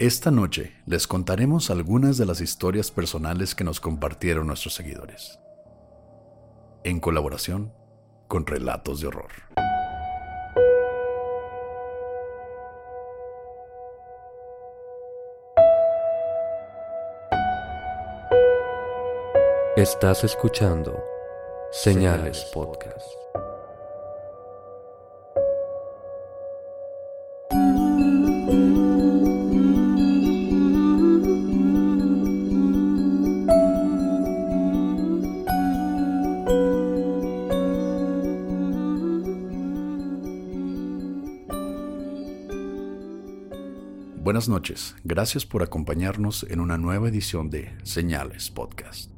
Esta noche les contaremos algunas de las historias personales que nos compartieron nuestros seguidores, en colaboración con Relatos de Horror. Estás escuchando Señales Podcast. Buenas noches, gracias por acompañarnos en una nueva edición de Señales Podcast.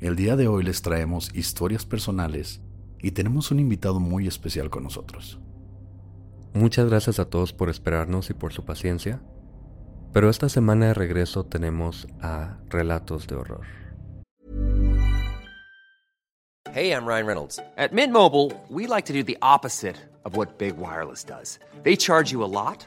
El día de hoy les traemos historias personales y tenemos un invitado muy especial con nosotros. Muchas gracias a todos por esperarnos y por su paciencia, pero esta semana de regreso tenemos a Relatos de Horror. Hey, I'm Ryan Reynolds. At Mint Mobile, we like to do the opposite of what Big Wireless does. They charge you a lot.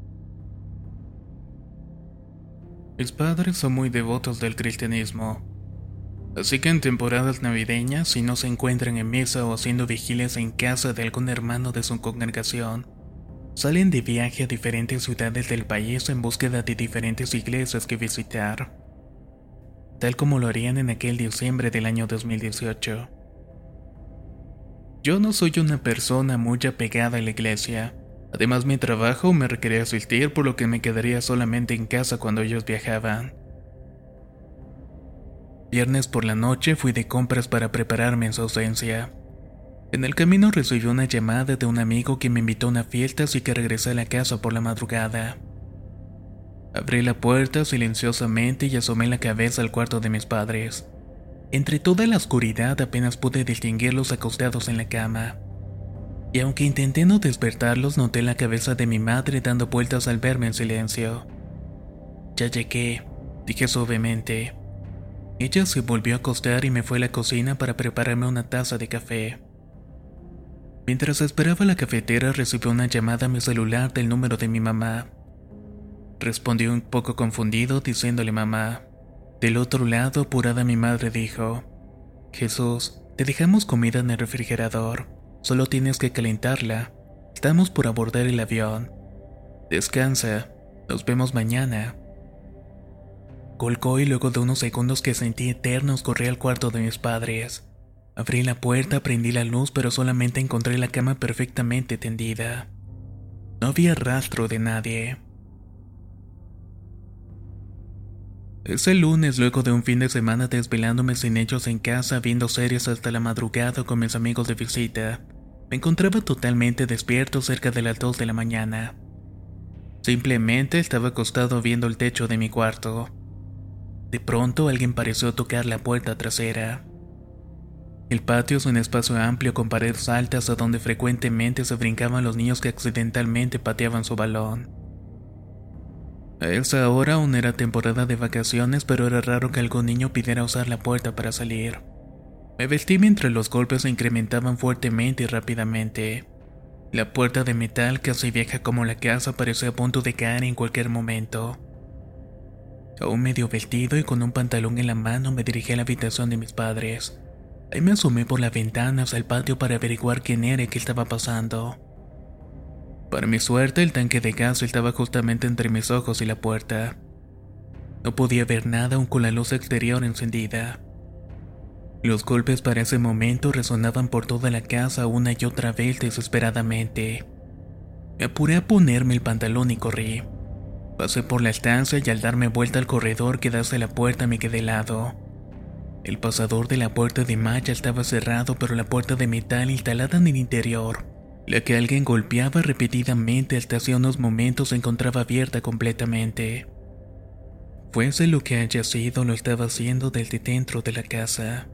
Mis padres son muy devotos del cristianismo. Así que en temporadas navideñas, si no se encuentran en misa o haciendo vigilias en casa de algún hermano de su congregación, salen de viaje a diferentes ciudades del país en búsqueda de diferentes iglesias que visitar, tal como lo harían en aquel diciembre del año 2018. Yo no soy una persona muy apegada a la iglesia, Además mi trabajo me requería asistir por lo que me quedaría solamente en casa cuando ellos viajaban. Viernes por la noche fui de compras para prepararme en su ausencia. En el camino recibí una llamada de un amigo que me invitó a una fiesta así que regresé a la casa por la madrugada. Abrí la puerta silenciosamente y asomé la cabeza al cuarto de mis padres. Entre toda la oscuridad apenas pude distinguirlos acostados en la cama y aunque intenté no despertarlos, noté la cabeza de mi madre dando vueltas al verme en silencio. Ya llegué, dije suavemente. Ella se volvió a acostar y me fue a la cocina para prepararme una taza de café. Mientras esperaba la cafetera recibí una llamada a mi celular del número de mi mamá. Respondí un poco confundido diciéndole mamá. Del otro lado, apurada mi madre dijo, Jesús, te dejamos comida en el refrigerador. Solo tienes que calentarla. Estamos por abordar el avión. Descansa. Nos vemos mañana. Colgó y luego de unos segundos que sentí eternos corrí al cuarto de mis padres. Abrí la puerta, prendí la luz, pero solamente encontré la cama perfectamente tendida. No había rastro de nadie. Ese lunes, luego de un fin de semana desvelándome sin ellos en casa, viendo series hasta la madrugada con mis amigos de visita, me encontraba totalmente despierto cerca de las 2 de la mañana. Simplemente estaba acostado viendo el techo de mi cuarto. De pronto alguien pareció tocar la puerta trasera. El patio es un espacio amplio con paredes altas a donde frecuentemente se brincaban los niños que accidentalmente pateaban su balón. A esa hora aún era temporada de vacaciones, pero era raro que algún niño pidiera usar la puerta para salir. Me vestí mientras los golpes se incrementaban fuertemente y rápidamente. La puerta de metal, casi vieja como la casa, parecía a punto de caer en cualquier momento. Aún medio vestido y con un pantalón en la mano me dirigí a la habitación de mis padres. Ahí me asomé por la ventana hacia el patio para averiguar quién era y qué estaba pasando. Para mi suerte, el tanque de gas estaba justamente entre mis ojos y la puerta. No podía ver nada aún con la luz exterior encendida. Los golpes para ese momento resonaban por toda la casa una y otra vez desesperadamente. Me apuré a ponerme el pantalón y corrí. Pasé por la estancia y al darme vuelta al corredor que da la puerta me quedé helado. El pasador de la puerta de malla estaba cerrado, pero la puerta de metal instalada en el interior, la que alguien golpeaba repetidamente hasta hace unos momentos se encontraba abierta completamente. Fuese lo que haya sido, lo estaba haciendo desde dentro de la casa.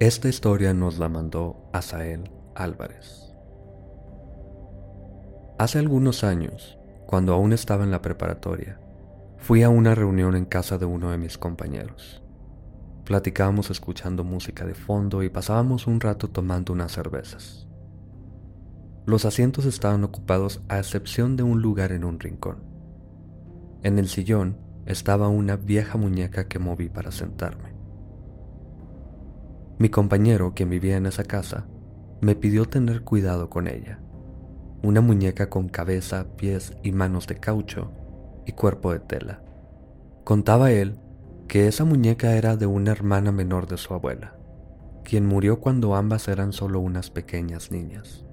Esta historia nos la mandó Asael Álvarez. Hace algunos años, cuando aún estaba en la preparatoria, fui a una reunión en casa de uno de mis compañeros. Platicábamos escuchando música de fondo y pasábamos un rato tomando unas cervezas. Los asientos estaban ocupados a excepción de un lugar en un rincón. En el sillón estaba una vieja muñeca que moví para sentarme. Mi compañero, quien vivía en esa casa, me pidió tener cuidado con ella. Una muñeca con cabeza, pies y manos de caucho y cuerpo de tela. Contaba él que esa muñeca era de una hermana menor de su abuela, quien murió cuando ambas eran solo unas pequeñas niñas,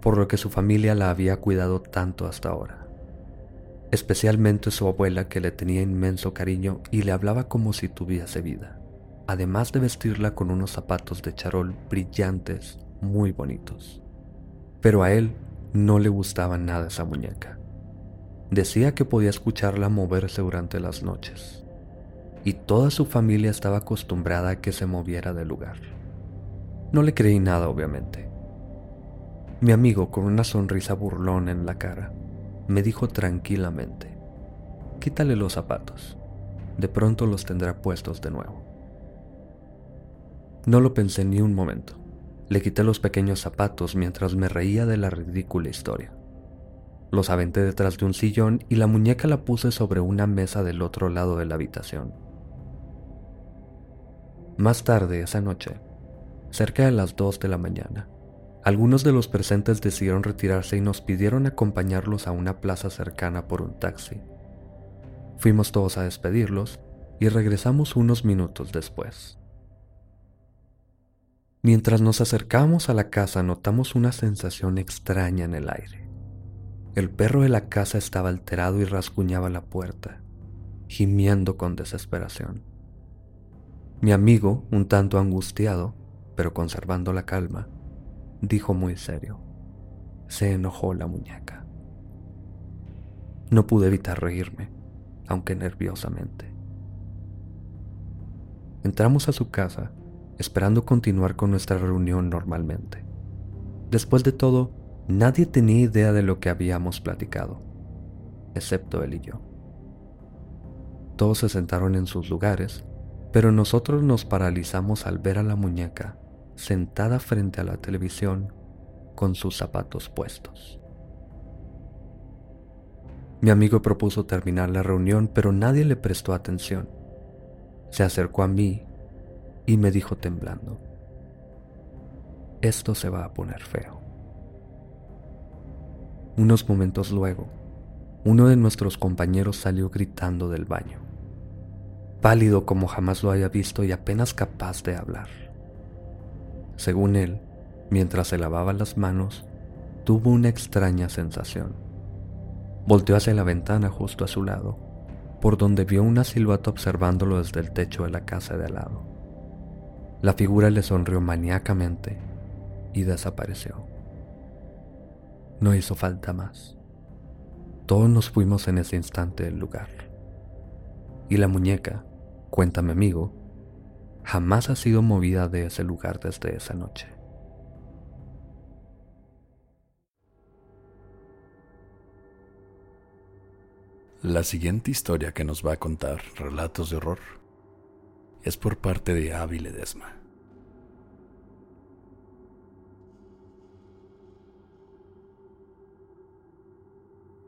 por lo que su familia la había cuidado tanto hasta ahora. Especialmente su abuela que le tenía inmenso cariño y le hablaba como si tuviese vida además de vestirla con unos zapatos de charol brillantes muy bonitos. Pero a él no le gustaba nada esa muñeca. Decía que podía escucharla moverse durante las noches, y toda su familia estaba acostumbrada a que se moviera del lugar. No le creí nada, obviamente. Mi amigo, con una sonrisa burlón en la cara, me dijo tranquilamente, quítale los zapatos, de pronto los tendrá puestos de nuevo. No lo pensé ni un momento. Le quité los pequeños zapatos mientras me reía de la ridícula historia. Los aventé detrás de un sillón y la muñeca la puse sobre una mesa del otro lado de la habitación. Más tarde esa noche, cerca de las 2 de la mañana, algunos de los presentes decidieron retirarse y nos pidieron acompañarlos a una plaza cercana por un taxi. Fuimos todos a despedirlos y regresamos unos minutos después. Mientras nos acercamos a la casa notamos una sensación extraña en el aire. El perro de la casa estaba alterado y rasguñaba la puerta, gimiendo con desesperación. Mi amigo, un tanto angustiado, pero conservando la calma, dijo muy serio, se enojó la muñeca. No pude evitar reírme, aunque nerviosamente. Entramos a su casa esperando continuar con nuestra reunión normalmente. Después de todo, nadie tenía idea de lo que habíamos platicado, excepto él y yo. Todos se sentaron en sus lugares, pero nosotros nos paralizamos al ver a la muñeca sentada frente a la televisión con sus zapatos puestos. Mi amigo propuso terminar la reunión, pero nadie le prestó atención. Se acercó a mí y me dijo temblando, esto se va a poner feo. Unos momentos luego, uno de nuestros compañeros salió gritando del baño, pálido como jamás lo haya visto y apenas capaz de hablar. Según él, mientras se lavaba las manos, tuvo una extraña sensación. Volteó hacia la ventana justo a su lado, por donde vio una silueta observándolo desde el techo de la casa de al lado. La figura le sonrió maníacamente y desapareció. No hizo falta más. Todos nos fuimos en ese instante del lugar. Y la muñeca, cuéntame amigo, jamás ha sido movida de ese lugar desde esa noche. La siguiente historia que nos va a contar Relatos de Horror es por parte de Avi Ledesma.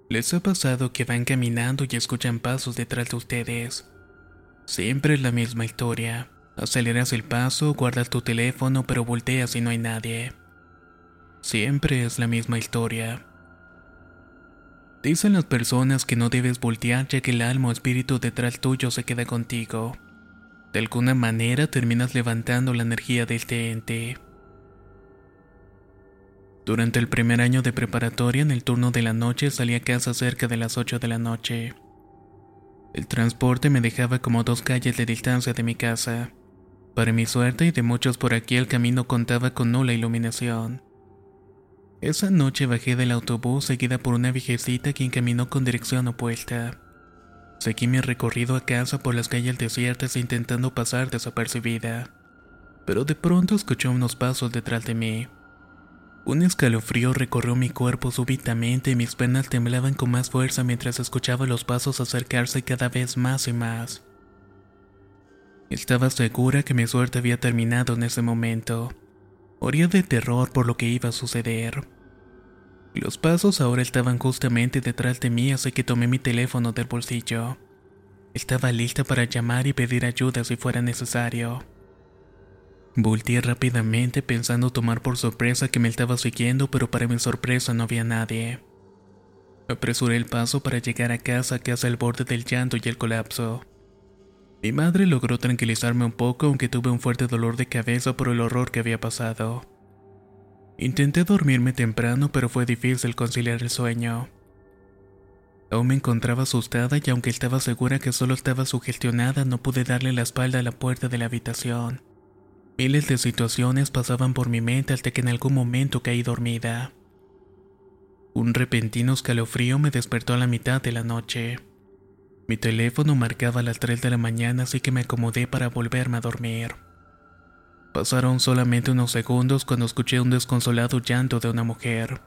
¿Les ha pasado que van caminando y escuchan pasos detrás de ustedes? Siempre es la misma historia. Aceleras el paso, guardas tu teléfono, pero volteas y no hay nadie. Siempre es la misma historia. Dicen las personas que no debes voltear ya que el alma o espíritu detrás tuyo se queda contigo. De alguna manera terminas levantando la energía de este ente. Durante el primer año de preparatoria, en el turno de la noche, salí a casa cerca de las 8 de la noche. El transporte me dejaba como dos calles de distancia de mi casa. Para mi suerte y de muchos por aquí, el camino contaba con nula iluminación. Esa noche bajé del autobús seguida por una viejecita quien caminó con dirección opuesta. Seguí mi recorrido a casa por las calles desiertas intentando pasar desapercibida. Pero de pronto escuché unos pasos detrás de mí. Un escalofrío recorrió mi cuerpo súbitamente y mis piernas temblaban con más fuerza mientras escuchaba los pasos acercarse cada vez más y más. Estaba segura que mi suerte había terminado en ese momento. Oría de terror por lo que iba a suceder. Los pasos ahora estaban justamente detrás de mí, así que tomé mi teléfono del bolsillo. Estaba lista para llamar y pedir ayuda si fuera necesario. Volteé rápidamente pensando tomar por sorpresa que me estaba siguiendo, pero para mi sorpresa no había nadie. Apresuré el paso para llegar a casa casi al borde del llanto y el colapso. Mi madre logró tranquilizarme un poco aunque tuve un fuerte dolor de cabeza por el horror que había pasado. Intenté dormirme temprano pero fue difícil conciliar el sueño. Aún me encontraba asustada y aunque estaba segura que solo estaba sugestionada no pude darle la espalda a la puerta de la habitación. Miles de situaciones pasaban por mi mente hasta que en algún momento caí dormida. Un repentino escalofrío me despertó a la mitad de la noche. Mi teléfono marcaba las 3 de la mañana así que me acomodé para volverme a dormir. Pasaron solamente unos segundos cuando escuché un desconsolado llanto de una mujer.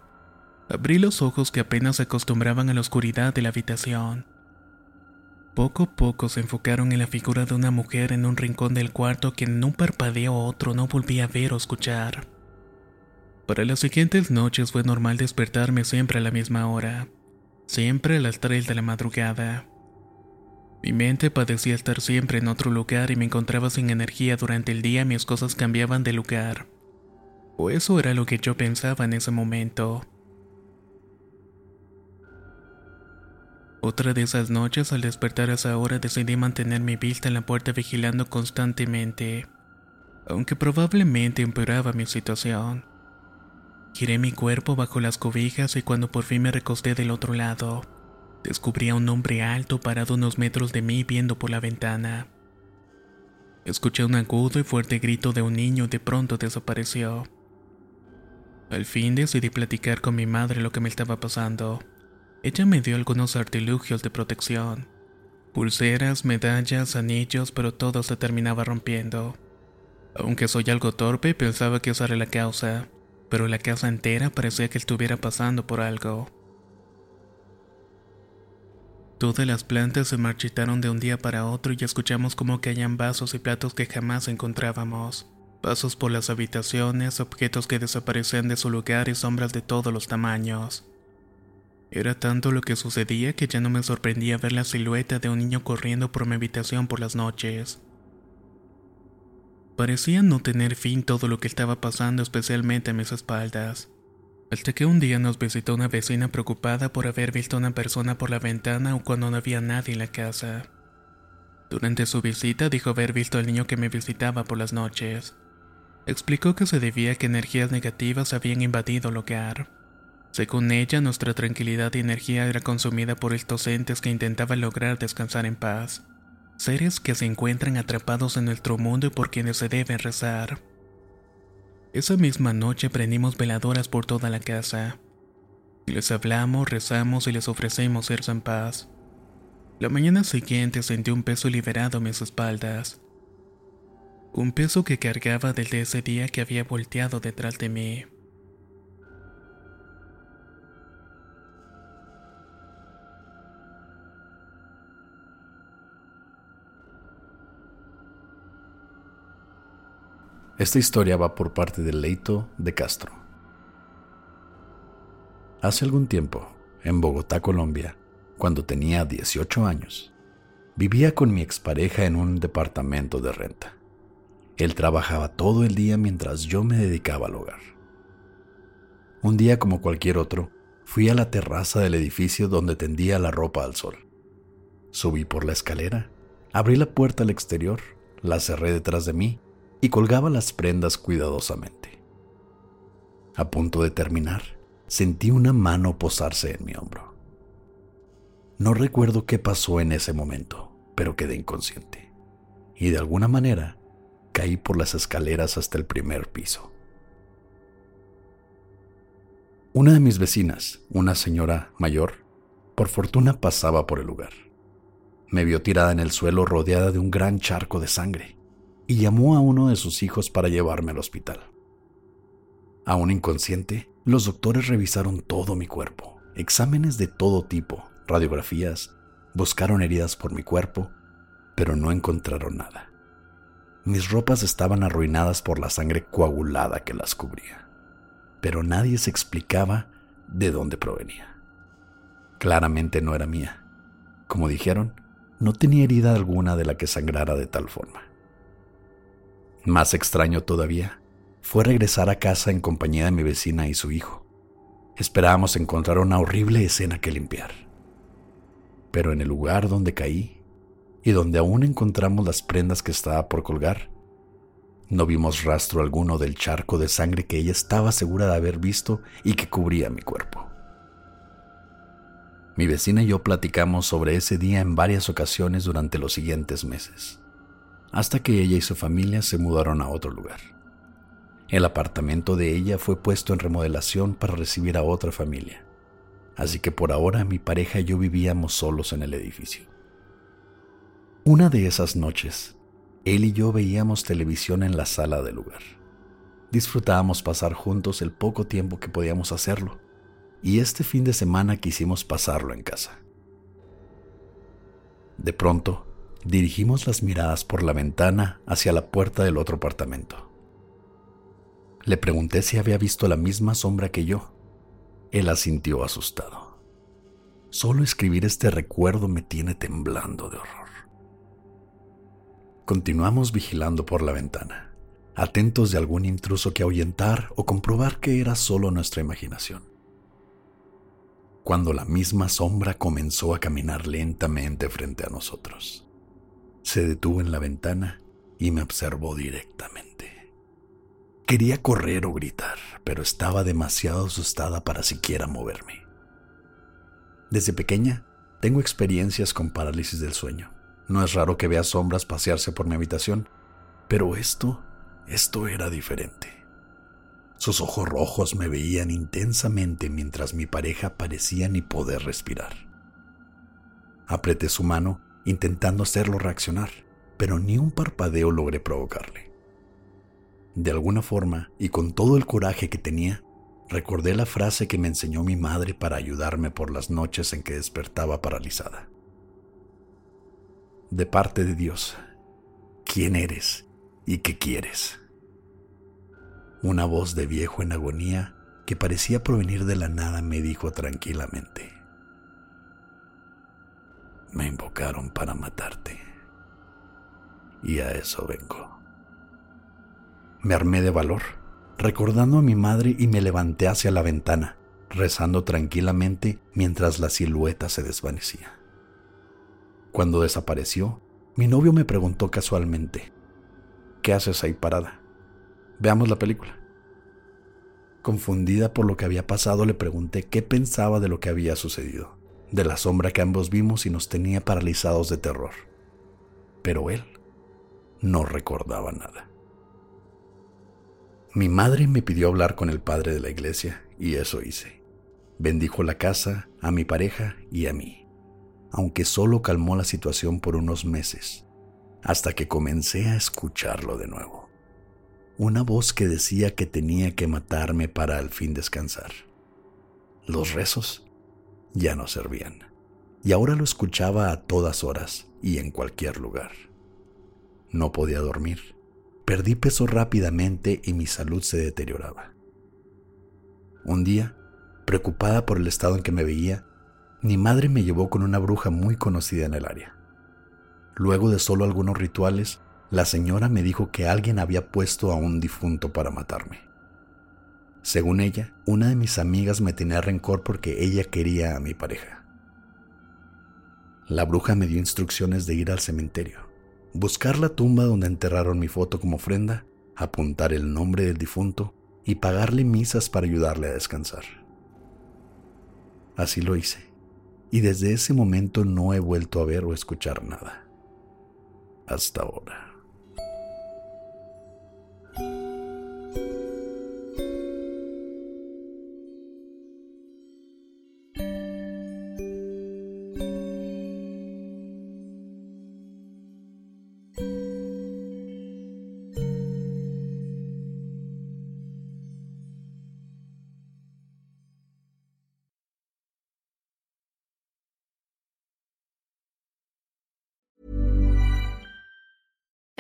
Abrí los ojos que apenas se acostumbraban a la oscuridad de la habitación. Poco a poco se enfocaron en la figura de una mujer en un rincón del cuarto que en un parpadeo u otro no volví a ver o escuchar. Para las siguientes noches fue normal despertarme siempre a la misma hora, siempre a las 3 de la madrugada. Mi mente padecía estar siempre en otro lugar y me encontraba sin energía durante el día mis cosas cambiaban de lugar. O eso era lo que yo pensaba en ese momento. Otra de esas noches, al despertar a esa hora, decidí mantener mi vista en la puerta vigilando constantemente, aunque probablemente empeoraba mi situación. Giré mi cuerpo bajo las cobijas y cuando por fin me recosté del otro lado, descubrí a un hombre alto parado unos metros de mí viendo por la ventana. Escuché un agudo y fuerte grito de un niño y de pronto desapareció. Al fin decidí platicar con mi madre lo que me estaba pasando. Ella me dio algunos artilugios de protección. Pulseras, medallas, anillos, pero todo se terminaba rompiendo. Aunque soy algo torpe, pensaba que esa era la causa, pero la casa entera parecía que estuviera pasando por algo. Todas las plantas se marchitaron de un día para otro y escuchamos como caían vasos y platos que jamás encontrábamos. Pasos por las habitaciones, objetos que desaparecían de su lugar y sombras de todos los tamaños. Era tanto lo que sucedía que ya no me sorprendía ver la silueta de un niño corriendo por mi habitación por las noches. Parecía no tener fin todo lo que estaba pasando especialmente a mis espaldas. Hasta que un día nos visitó una vecina preocupada por haber visto a una persona por la ventana o cuando no había nadie en la casa. Durante su visita dijo haber visto al niño que me visitaba por las noches. Explicó que se debía a que energías negativas habían invadido el hogar. Según ella, nuestra tranquilidad y energía era consumida por estos entes que intentaban lograr descansar en paz. Seres que se encuentran atrapados en nuestro mundo y por quienes se deben rezar. Esa misma noche prendimos veladoras por toda la casa. Les hablamos, rezamos y les ofrecemos irse en paz. La mañana siguiente sentí un peso liberado a mis espaldas. Un peso que cargaba desde ese día que había volteado detrás de mí. Esta historia va por parte de Leito de Castro. Hace algún tiempo, en Bogotá, Colombia, cuando tenía 18 años, vivía con mi expareja en un departamento de renta. Él trabajaba todo el día mientras yo me dedicaba al hogar. Un día como cualquier otro, fui a la terraza del edificio donde tendía la ropa al sol. Subí por la escalera, abrí la puerta al exterior, la cerré detrás de mí y colgaba las prendas cuidadosamente. A punto de terminar, sentí una mano posarse en mi hombro. No recuerdo qué pasó en ese momento, pero quedé inconsciente. Y de alguna manera caí por las escaleras hasta el primer piso. Una de mis vecinas, una señora mayor, por fortuna pasaba por el lugar. Me vio tirada en el suelo rodeada de un gran charco de sangre y llamó a uno de sus hijos para llevarme al hospital. Aún inconsciente, los doctores revisaron todo mi cuerpo, exámenes de todo tipo, radiografías, buscaron heridas por mi cuerpo, pero no encontraron nada. Mis ropas estaban arruinadas por la sangre coagulada que las cubría, pero nadie se explicaba de dónde provenía. Claramente no era mía. Como dijeron, no tenía herida alguna de la que sangrara de tal forma. Más extraño todavía fue regresar a casa en compañía de mi vecina y su hijo. Esperábamos encontrar una horrible escena que limpiar. Pero en el lugar donde caí y donde aún encontramos las prendas que estaba por colgar, no vimos rastro alguno del charco de sangre que ella estaba segura de haber visto y que cubría mi cuerpo. Mi vecina y yo platicamos sobre ese día en varias ocasiones durante los siguientes meses hasta que ella y su familia se mudaron a otro lugar. El apartamento de ella fue puesto en remodelación para recibir a otra familia, así que por ahora mi pareja y yo vivíamos solos en el edificio. Una de esas noches, él y yo veíamos televisión en la sala del lugar. Disfrutábamos pasar juntos el poco tiempo que podíamos hacerlo, y este fin de semana quisimos pasarlo en casa. De pronto, dirigimos las miradas por la ventana hacia la puerta del otro apartamento. Le pregunté si había visto la misma sombra que yo. Él asintió asustado. Solo escribir este recuerdo me tiene temblando de horror. Continuamos vigilando por la ventana, atentos de algún intruso que ahuyentar o comprobar que era solo nuestra imaginación. Cuando la misma sombra comenzó a caminar lentamente frente a nosotros se detuvo en la ventana y me observó directamente. Quería correr o gritar, pero estaba demasiado asustada para siquiera moverme. Desde pequeña tengo experiencias con parálisis del sueño. No es raro que vea sombras pasearse por mi habitación, pero esto, esto era diferente. Sus ojos rojos me veían intensamente mientras mi pareja parecía ni poder respirar. Apreté su mano intentando hacerlo reaccionar, pero ni un parpadeo logré provocarle. De alguna forma, y con todo el coraje que tenía, recordé la frase que me enseñó mi madre para ayudarme por las noches en que despertaba paralizada. De parte de Dios, ¿quién eres y qué quieres? Una voz de viejo en agonía que parecía provenir de la nada me dijo tranquilamente, me invocaron para matarte. Y a eso vengo. Me armé de valor, recordando a mi madre y me levanté hacia la ventana, rezando tranquilamente mientras la silueta se desvanecía. Cuando desapareció, mi novio me preguntó casualmente, ¿qué haces ahí parada? Veamos la película. Confundida por lo que había pasado, le pregunté qué pensaba de lo que había sucedido de la sombra que ambos vimos y nos tenía paralizados de terror. Pero él no recordaba nada. Mi madre me pidió hablar con el padre de la iglesia y eso hice. Bendijo la casa, a mi pareja y a mí, aunque solo calmó la situación por unos meses, hasta que comencé a escucharlo de nuevo. Una voz que decía que tenía que matarme para al fin descansar. Los rezos ya no servían, y ahora lo escuchaba a todas horas y en cualquier lugar. No podía dormir, Perdí peso rápidamente y mi salud se deterioraba. Un día, preocupada por el estado en que me veía, mi madre me llevó con una bruja muy conocida en el área. Luego de solo algunos rituales, la señora me dijo que alguien había puesto a un difunto para matarme. Según ella, una de mis amigas me tenía rencor porque ella quería a mi pareja. La bruja me dio instrucciones de ir al cementerio, buscar la tumba donde enterraron mi foto como ofrenda, apuntar el nombre del difunto y pagarle misas para ayudarle a descansar. Así lo hice, y desde ese momento no he vuelto a ver o escuchar nada. Hasta ahora.